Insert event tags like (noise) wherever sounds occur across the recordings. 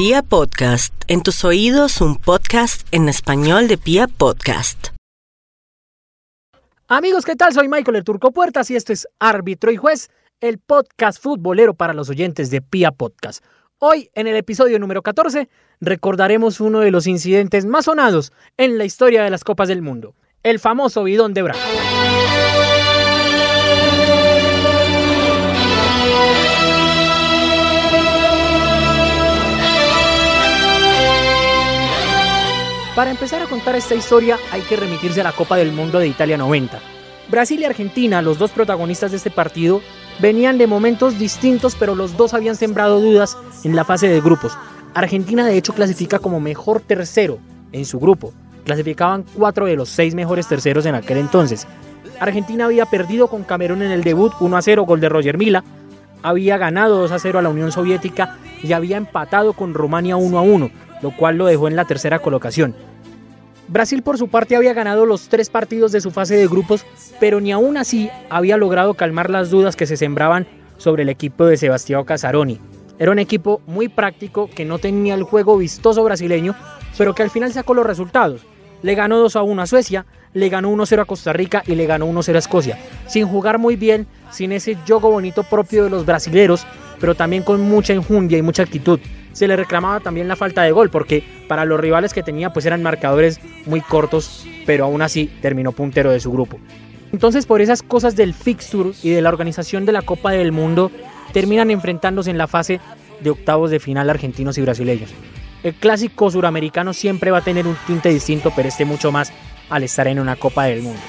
Pia Podcast, en tus oídos un podcast en español de Pia Podcast. Amigos, ¿qué tal? Soy Michael el Turco Puertas y esto es Árbitro y Juez, el podcast futbolero para los oyentes de Pia Podcast. Hoy, en el episodio número 14, recordaremos uno de los incidentes más sonados en la historia de las Copas del Mundo, el famoso bidón de Branco. Para empezar a contar esta historia hay que remitirse a la Copa del Mundo de Italia 90. Brasil y Argentina, los dos protagonistas de este partido, venían de momentos distintos, pero los dos habían sembrado dudas en la fase de grupos. Argentina de hecho clasifica como mejor tercero en su grupo. Clasificaban cuatro de los seis mejores terceros en aquel entonces. Argentina había perdido con Camerún en el debut 1 a 0, gol de Roger Mila. Había ganado 2 a 0 a la Unión Soviética y había empatado con Rumania 1 a 1, lo cual lo dejó en la tercera colocación. Brasil por su parte había ganado los tres partidos de su fase de grupos, pero ni aún así había logrado calmar las dudas que se sembraban sobre el equipo de Sebastián Casaroni. Era un equipo muy práctico que no tenía el juego vistoso brasileño, pero que al final sacó los resultados. Le ganó 2 a 1 a Suecia, le ganó 1-0 a Costa Rica y le ganó 1-0 a Escocia. Sin jugar muy bien, sin ese juego bonito propio de los brasileros, pero también con mucha enjundia y mucha actitud se le reclamaba también la falta de gol, porque para los rivales que tenía pues eran marcadores muy cortos, pero aún así terminó puntero de su grupo. Entonces por esas cosas del fixture y de la organización de la Copa del Mundo, terminan enfrentándose en la fase de octavos de final argentinos y brasileños. El clásico suramericano siempre va a tener un tinte distinto, pero este mucho más al estar en una Copa del Mundo.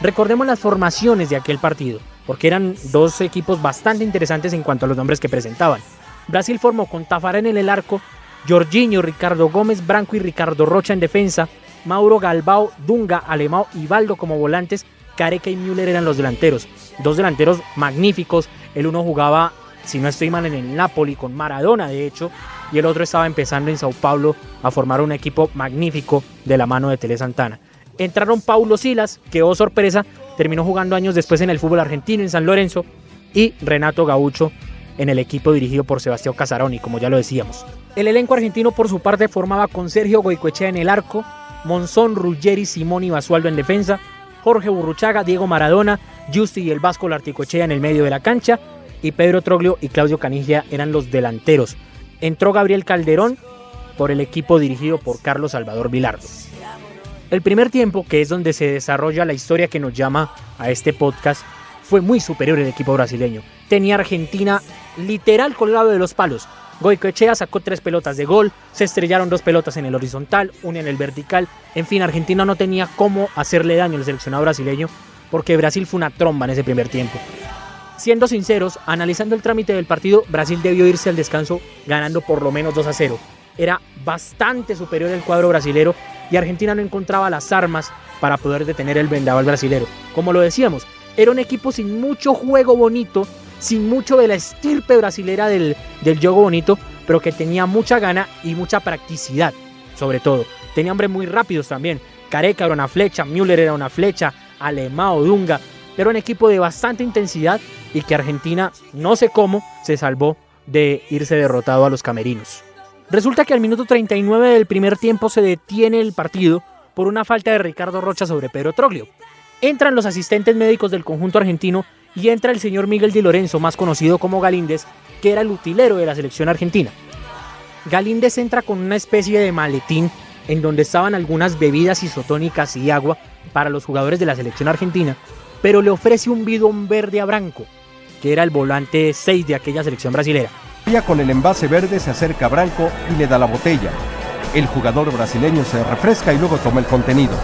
Recordemos las formaciones de aquel partido, porque eran dos equipos bastante interesantes en cuanto a los nombres que presentaban. Brasil formó con Tafarán en el arco, Jorginho, Ricardo Gómez, Branco y Ricardo Rocha en defensa, Mauro Galbao, Dunga, Alemão y Valdo como volantes, Careca y Müller eran los delanteros. Dos delanteros magníficos, el uno jugaba, si no estoy mal, en el Napoli con Maradona de hecho, y el otro estaba empezando en Sao Paulo a formar un equipo magnífico de la mano de Tele Santana. Entraron Paulo Silas, que oh sorpresa, terminó jugando años después en el fútbol argentino en San Lorenzo, y Renato Gaucho, en el equipo dirigido por Sebastián Casaroni, como ya lo decíamos. El elenco argentino por su parte formaba con Sergio Goicoechea en el arco, Monzón, Ruggeri, Simón y Basualdo en defensa, Jorge Burruchaga, Diego Maradona, Justi y el Vasco Larticochea en el medio de la cancha, y Pedro Troglio y Claudio Canigia eran los delanteros. Entró Gabriel Calderón por el equipo dirigido por Carlos Salvador Vilardo. El primer tiempo, que es donde se desarrolla la historia que nos llama a este podcast, fue muy superior el equipo brasileño. Tenía Argentina literal colgado de los palos. Goicoechea sacó tres pelotas de gol, se estrellaron dos pelotas en el horizontal, una en el vertical. En fin, Argentina no tenía cómo hacerle daño al seleccionado brasileño porque Brasil fue una tromba en ese primer tiempo. Siendo sinceros, analizando el trámite del partido, Brasil debió irse al descanso ganando por lo menos 2 a 0. Era bastante superior el cuadro brasilero y Argentina no encontraba las armas para poder detener el vendaval brasilero. Como lo decíamos, era un equipo sin mucho juego bonito, sin mucho de la estirpe brasilera del, del juego bonito, pero que tenía mucha gana y mucha practicidad, sobre todo. Tenía hombres muy rápidos también. Careca era una flecha, Müller era una flecha, Alemao, Dunga. Era un equipo de bastante intensidad y que Argentina, no sé cómo, se salvó de irse derrotado a los camerinos. Resulta que al minuto 39 del primer tiempo se detiene el partido por una falta de Ricardo Rocha sobre Pedro Troglio. Entran los asistentes médicos del conjunto argentino y entra el señor Miguel Di Lorenzo, más conocido como Galíndez, que era el utilero de la selección argentina. Galíndez entra con una especie de maletín en donde estaban algunas bebidas isotónicas y agua para los jugadores de la selección argentina, pero le ofrece un bidón verde a Branco, que era el volante 6 de aquella selección brasilera. Con el envase verde se acerca a Branco y le da la botella. El jugador brasileño se refresca y luego toma el contenido.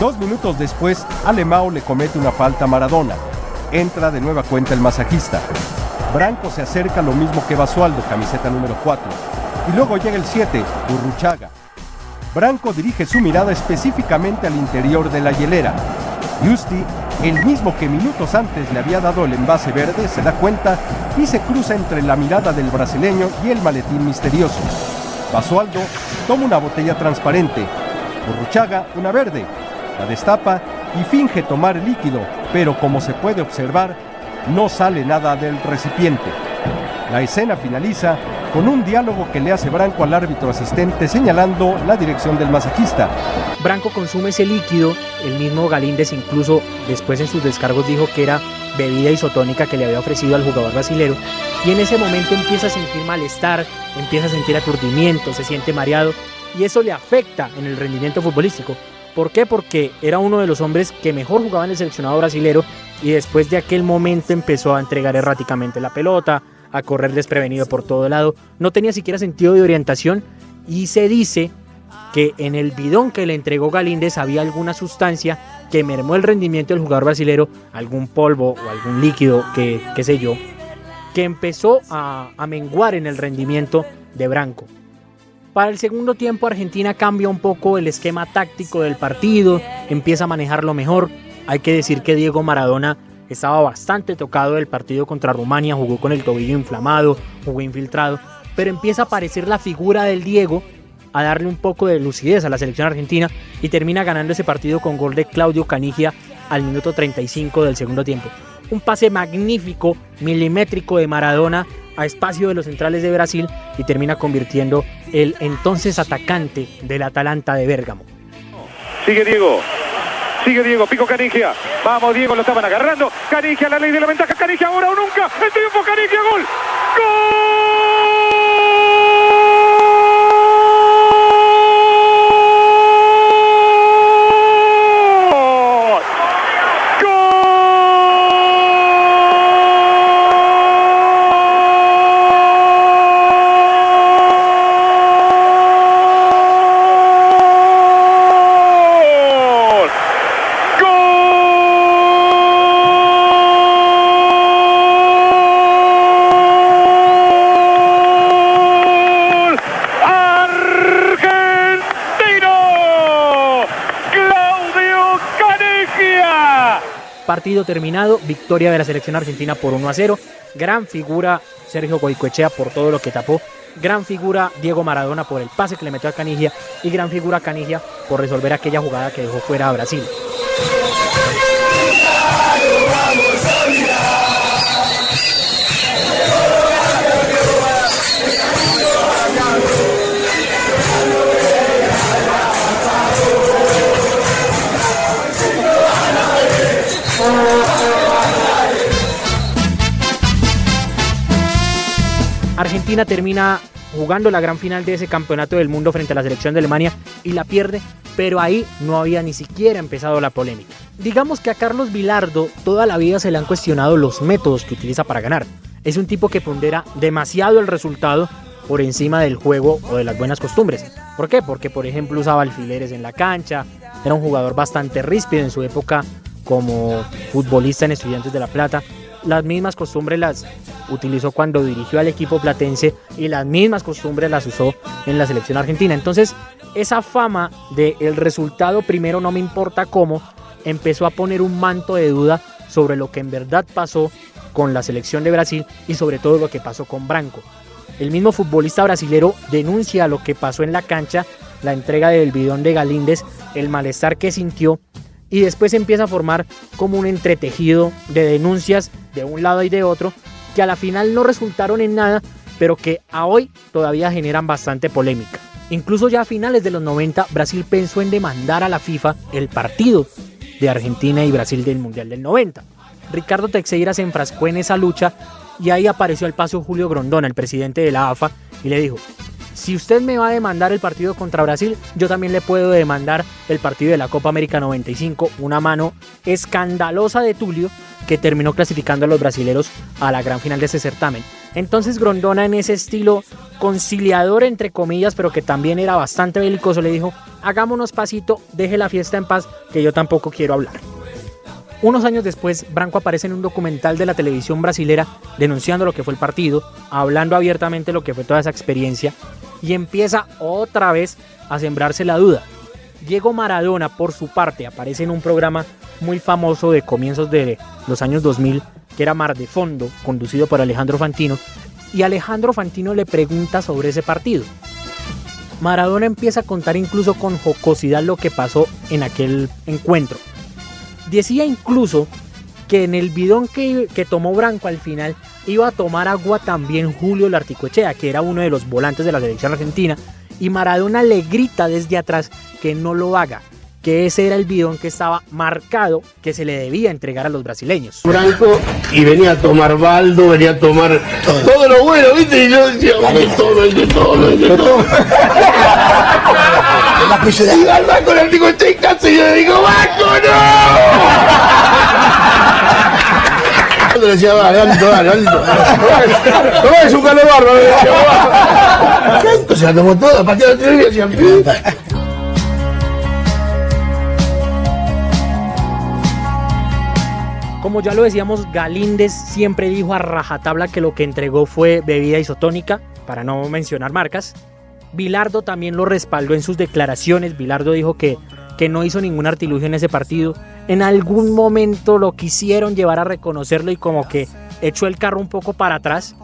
Dos minutos después, Alemão le comete una falta a Maradona. Entra de nueva cuenta el masajista. Branco se acerca lo mismo que Basualdo, camiseta número 4. Y luego llega el 7, Burruchaga. Branco dirige su mirada específicamente al interior de la hielera. Justi, el mismo que minutos antes le había dado el envase verde, se da cuenta y se cruza entre la mirada del brasileño y el maletín misterioso. Basualdo toma una botella transparente, Burruchaga una verde, la destapa y finge tomar líquido, pero como se puede observar, no sale nada del recipiente. La escena finaliza con un diálogo que le hace Branco al árbitro asistente señalando la dirección del masajista. Branco consume ese líquido, el mismo Galíndez incluso después en sus descargos dijo que era bebida isotónica que le había ofrecido al jugador brasilero y en ese momento empieza a sentir malestar, empieza a sentir aturdimiento, se siente mareado y eso le afecta en el rendimiento futbolístico. ¿Por qué? Porque era uno de los hombres que mejor jugaba en el seleccionado brasilero y después de aquel momento empezó a entregar erráticamente la pelota, a correr desprevenido por todo lado, no tenía siquiera sentido de orientación y se dice que en el bidón que le entregó Galíndez había alguna sustancia que mermó el rendimiento del jugador brasilero, algún polvo o algún líquido que, qué sé yo, que empezó a, a menguar en el rendimiento de Branco. Para el segundo tiempo Argentina cambia un poco el esquema táctico del partido, empieza a manejarlo mejor. Hay que decir que Diego Maradona estaba bastante tocado del partido contra Rumania, jugó con el tobillo inflamado, jugó infiltrado, pero empieza a aparecer la figura del Diego a darle un poco de lucidez a la selección argentina y termina ganando ese partido con gol de Claudio Canigia al minuto 35 del segundo tiempo. Un pase magnífico, milimétrico de Maradona a espacio de los centrales de Brasil y termina convirtiendo el entonces atacante del Atalanta de Bérgamo. Sigue Diego. Sigue Diego, pico Canigia. Vamos, Diego, lo estaban agarrando. Canigia, la ley de la ventaja. Canigia, ahora o nunca. El triunfo, Canigia, gol. Partido terminado, victoria de la selección argentina por 1 a 0. Gran figura Sergio Goicoechea por todo lo que tapó. Gran figura Diego Maradona por el pase que le metió a Canigia. Y gran figura Canigia por resolver aquella jugada que dejó fuera a Brasil. Argentina termina jugando la gran final de ese campeonato del mundo frente a la selección de Alemania y la pierde, pero ahí no había ni siquiera empezado la polémica. Digamos que a Carlos Vilardo toda la vida se le han cuestionado los métodos que utiliza para ganar. Es un tipo que pondera demasiado el resultado por encima del juego o de las buenas costumbres. ¿Por qué? Porque por ejemplo usaba alfileres en la cancha, era un jugador bastante ríspido en su época como futbolista en Estudiantes de La Plata las mismas costumbres las utilizó cuando dirigió al equipo platense y las mismas costumbres las usó en la selección argentina. Entonces, esa fama de el resultado primero no me importa cómo, empezó a poner un manto de duda sobre lo que en verdad pasó con la selección de Brasil y sobre todo lo que pasó con Branco. El mismo futbolista brasilero denuncia lo que pasó en la cancha, la entrega del bidón de Galíndez, el malestar que sintió y después empieza a formar como un entretejido de denuncias de un lado y de otro que a la final no resultaron en nada, pero que a hoy todavía generan bastante polémica. Incluso ya a finales de los 90 Brasil pensó en demandar a la FIFA el partido de Argentina y Brasil del Mundial del 90. Ricardo Teixeira se enfrascó en esa lucha y ahí apareció el paso Julio Grondona, el presidente de la AFA, y le dijo, si usted me va a demandar el partido contra Brasil, yo también le puedo demandar el partido de la Copa América 95, una mano escandalosa de Tulio que terminó clasificando a los brasileros a la gran final de ese certamen. Entonces Grondona en ese estilo conciliador entre comillas, pero que también era bastante belicoso, le dijo, hagámonos pasito, deje la fiesta en paz, que yo tampoco quiero hablar. Unos años después, Branco aparece en un documental de la televisión brasilera denunciando lo que fue el partido, hablando abiertamente lo que fue toda esa experiencia y empieza otra vez a sembrarse la duda. Diego Maradona, por su parte, aparece en un programa muy famoso de comienzos de los años 2000, que era Mar de Fondo, conducido por Alejandro Fantino, y Alejandro Fantino le pregunta sobre ese partido. Maradona empieza a contar incluso con jocosidad lo que pasó en aquel encuentro Decía incluso que en el bidón que, que tomó Branco al final iba a tomar agua también Julio Larticochea, que era uno de los volantes de la selección argentina, y Maradona le grita desde atrás que no lo haga, que ese era el bidón que estaba marcado que se le debía entregar a los brasileños. Branco y venía a tomar baldo, venía a tomar todo, lo bueno, ¿viste? Y yo decía, (laughs) de todo, hay de todo, hay de todo. y al banco le digo, estoy casi y yo le digo, ¡Banco, no! (laughs) Le decía, dale, alto, dale, alto. Tomá es un calor bárbaro. Se la tomó toda, Como ya lo decíamos, Galíndez siempre dijo a rajatabla que lo que entregó fue bebida isotónica, para no mencionar marcas. Bilardo también lo respaldó en sus declaraciones. Bilardo dijo que, que no hizo ningún artilugio en ese partido. En algún momento lo quisieron llevar a reconocerlo y como que echó el carro un poco para atrás.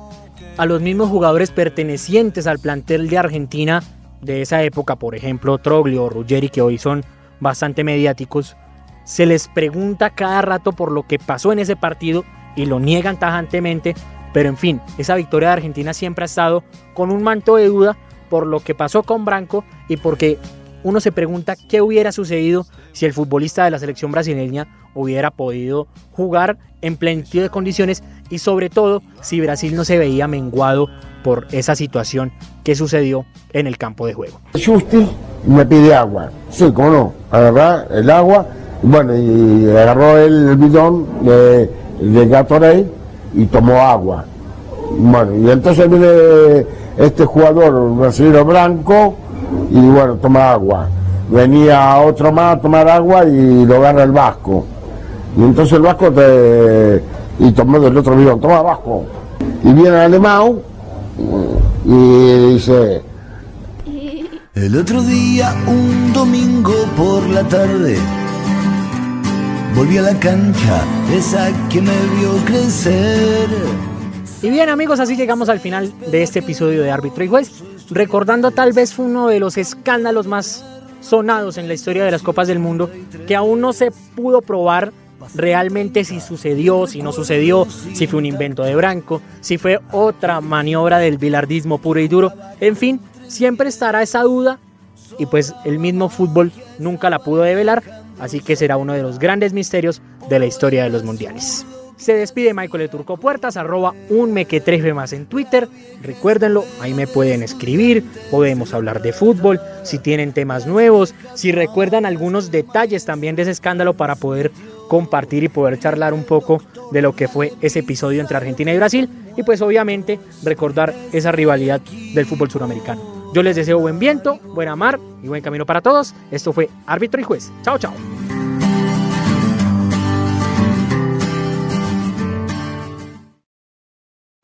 A los mismos jugadores pertenecientes al plantel de Argentina de esa época, por ejemplo Troglio o Ruggeri, que hoy son bastante mediáticos, se les pregunta cada rato por lo que pasó en ese partido y lo niegan tajantemente, pero en fin, esa victoria de Argentina siempre ha estado con un manto de duda por lo que pasó con Branco y porque uno se pregunta qué hubiera sucedido si el futbolista de la selección brasileña hubiera podido jugar en plenitud de condiciones y sobre todo si Brasil no se veía menguado por esa situación que sucedió en el campo de juego. Justi me pide agua, sí, cómo no, agarrar el agua bueno, y agarró el bidón de, de Gatorade y tomó agua. Bueno, y entonces viene este jugador brasileño blanco y bueno, toma agua. Venía otro más a tomar agua y lo agarra el vasco. Y entonces el vasco te, y tomó del otro bidón, toma vasco. Y viene el alemán y dice... El otro día, un domingo por la tarde, volví a la cancha, esa que me vio crecer. Y bien amigos, así llegamos al final de este episodio de Árbitro y Juez, recordando tal vez uno de los escándalos más sonados en la historia de las Copas del Mundo, que aún no se pudo probar realmente si sucedió, si no sucedió, si fue un invento de Branco, si fue otra maniobra del bilardismo puro y duro, en fin, siempre estará esa duda y pues el mismo fútbol nunca la pudo develar, así que será uno de los grandes misterios de la historia de los mundiales. Se despide Michael de Turco Puertas, arroba un mequetrefe más en Twitter. Recuérdenlo, ahí me pueden escribir, podemos hablar de fútbol, si tienen temas nuevos, si recuerdan algunos detalles también de ese escándalo para poder compartir y poder charlar un poco de lo que fue ese episodio entre Argentina y Brasil y pues obviamente recordar esa rivalidad del fútbol suramericano. Yo les deseo buen viento, buena mar y buen camino para todos. Esto fue Árbitro y Juez. Chao, chao.